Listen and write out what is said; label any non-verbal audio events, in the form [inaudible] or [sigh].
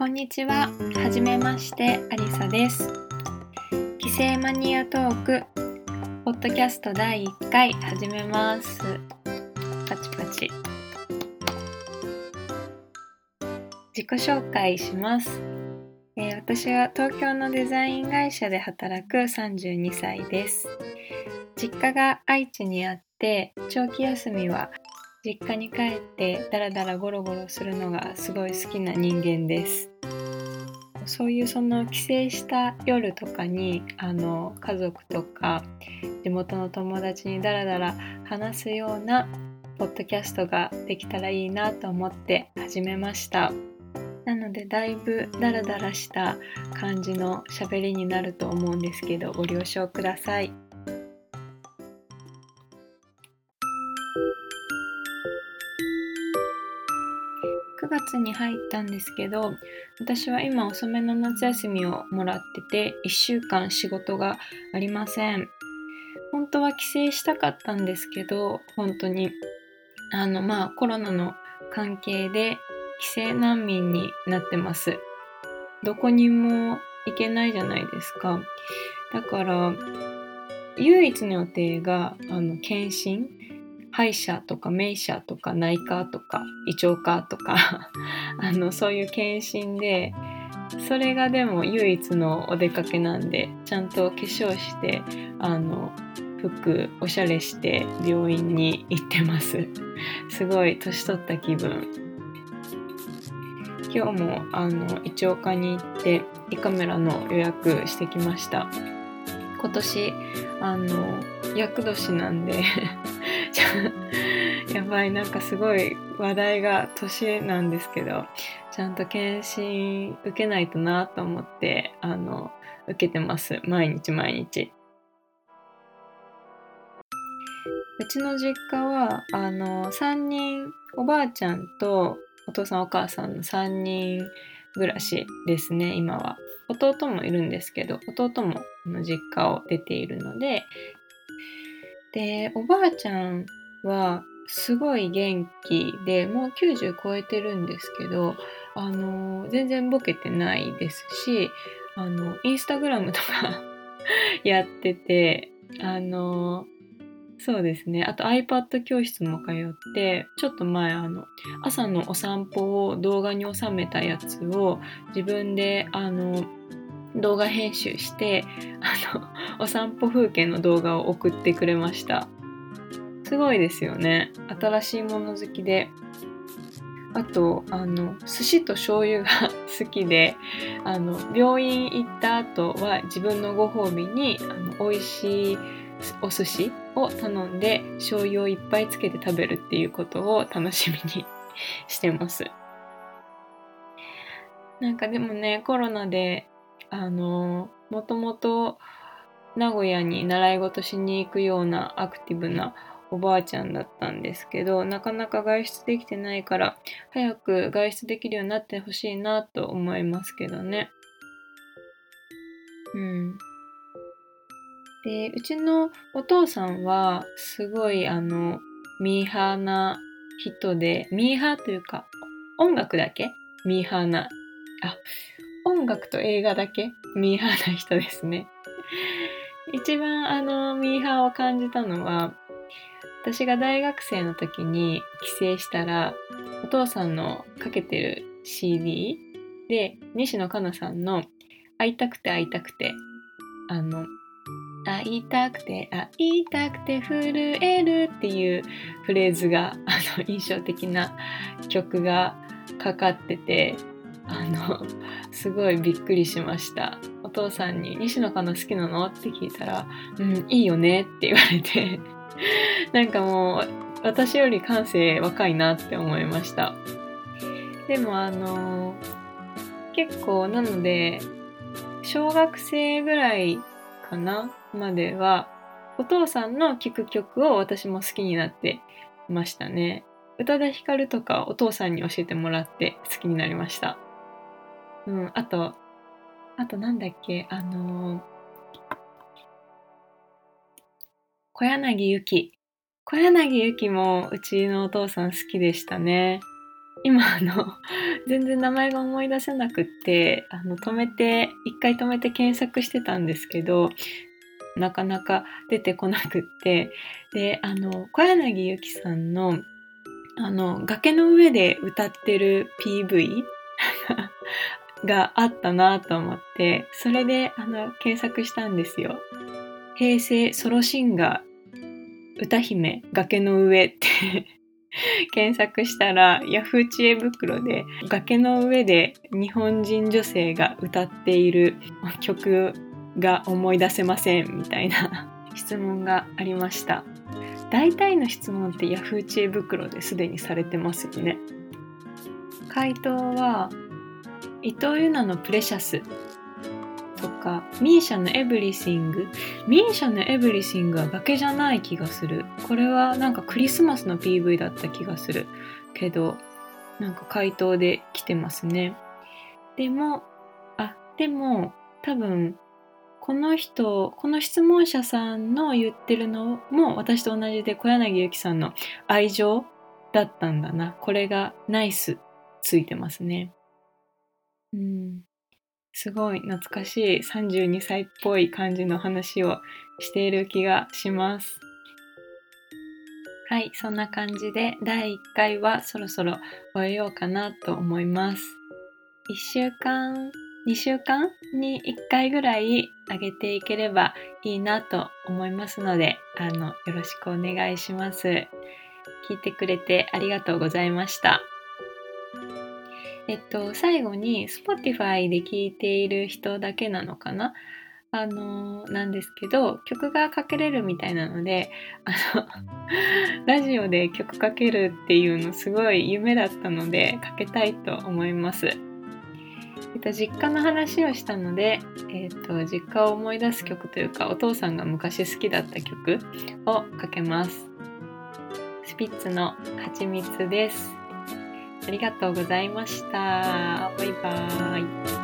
こんにちは。はじめまして、アリサです。帰省マニアトーク、ポッドキャスト第1回始めます。パチパチ。自己紹介します。えー、私は東京のデザイン会社で働く32歳です。実家が愛知にあって、長期休みは実家に帰ってダラダラゴロゴロするのがすごい好きな人間ですそういうその帰省した夜とかにあの家族とか地元の友達にダラダラ話すようなポッドキャストができたらいいなと思って始めましたなのでだいぶダラダラした感じのしゃべりになると思うんですけどご了承ください。月に入ったんですけど私は今遅めの夏休みをもらってて1週間仕事がありません。本当は帰省したかったんですけど本当にあのまあコロナの関係で帰省難民になってます。どこにも行けないじゃないですか。だから唯一の予定があの検診歯医者とか名医者とか内科とか胃腸科とか [laughs] あのそういう検診でそれがでも唯一のお出かけなんでちゃんと化粧してあの服おしゃれして病院に行ってます。[laughs] すごい年取った気分。今日もあの胃腸科に行って胃カメラの予約してきました。今年あの厄年なんで [laughs] [laughs] やばいなんかすごい話題が年なんですけどちゃんと検診受けないとなと思ってあの受けてます。毎日毎日。うちの実家はあの3人おばあちゃんとお父さんお母さんの3人暮らしですね今は。弟もいるんですけど弟も実家を出ているので。でおばあちゃんはすごい元気でもう90超えてるんですけどあの全然ボケてないですしあのインスタグラムとか [laughs] やっててあのそうですね。あと iPad 教室も通ってちょっと前あの朝のお散歩を動画に収めたやつを自分であの動画編集してあのお散歩風景の動画を送ってくれました。すごいですよね新しいもの好きであとあの寿司と醤油が [laughs] 好きであの病院行った後は自分のご褒美にあの美味しいお寿司を頼んで醤油をいっぱいつけて食べるっていうことを楽しみに [laughs] してます。なんかでもねコロナであのもともと名古屋に習い事しに行くようなアクティブなおばあちゃんだったんですけどなかなか外出できてないから早く外出できるようになってほしいなと思いますけどね。うん。でうちのお父さんはすごいあのミーハーな人でミーハーというか音楽だけ？ミーハーなあ音楽と映画だけ？ミーハーな人ですね。一番あのミーハーを感じたのは私が大学生の時に帰省したらお父さんのかけてる CD で西野カナさんの「会いたくて会いたくて」あの「会いたくて会いたくて震える」っていうフレーズがあの印象的な曲がかかっててあのすごいびっくりしましたお父さんに「西野カナ好きなの?」って聞いたら「うんいいよね」って言われて [laughs] なんかもう私より感性若いなって思いました。でもあの結構なので小学生ぐらいかなまではお父さんの聴く曲を私も好きになってましたね。宇多田ヒカルとかお父さんに教えてもらって好きになりました。うんあとあとなんだっけあの小柳ゆき。小柳ゆきもうちのお父さん好きでしたね。今あの [laughs] 全然名前が思い出せなくってあの止めて一回止めて検索してたんですけどなかなか出てこなくってであの小柳ゆきさんのあの崖の上で歌ってる PV [laughs] があったなと思ってそれであの検索したんですよ。平成ソロシンガー歌姫崖の上って [laughs] 検索したらヤフー知恵袋で崖の上で日本人女性が歌っている曲が思い出せませんみたいな [laughs] 質問がありました。大体の質問ってヤフー知恵袋ですでにされてますよね。回答は伊藤優奈のプレシャスとか、ミーシャのエブリシング。ミーシャのエブリシングは崖じゃない気がする。これはなんかクリスマスの PV だった気がする。けど、なんか回答で来てますね。でも、あ、でも、多分、この人、この質問者さんの言ってるのも私と同じで小柳ゆきさんの愛情だったんだな。これがナイスついてますね。うん。すごい懐かしい32歳っぽい感じの話をしている気がします。はい、そんな感じで第1回はそろそろ終えようかなと思います。1週間、2週間？に1回ぐらい上げていければいいなと思いますので、あの、よろしくお願いします。聞いてくれてありがとうございました。えっと、最後に Spotify で聴いている人だけなのかな？あのなんですけど曲がかけれるみたいなのであのラジオで曲かけるっていうのすごい夢だったのでかけたいと思います。えっと、実家の話をしたので、えっと、実家を思い出す曲というかお父さんが昔好きだった曲をかけます。スピッツの蜂蜜です。ありがとうございました。バイバーイ。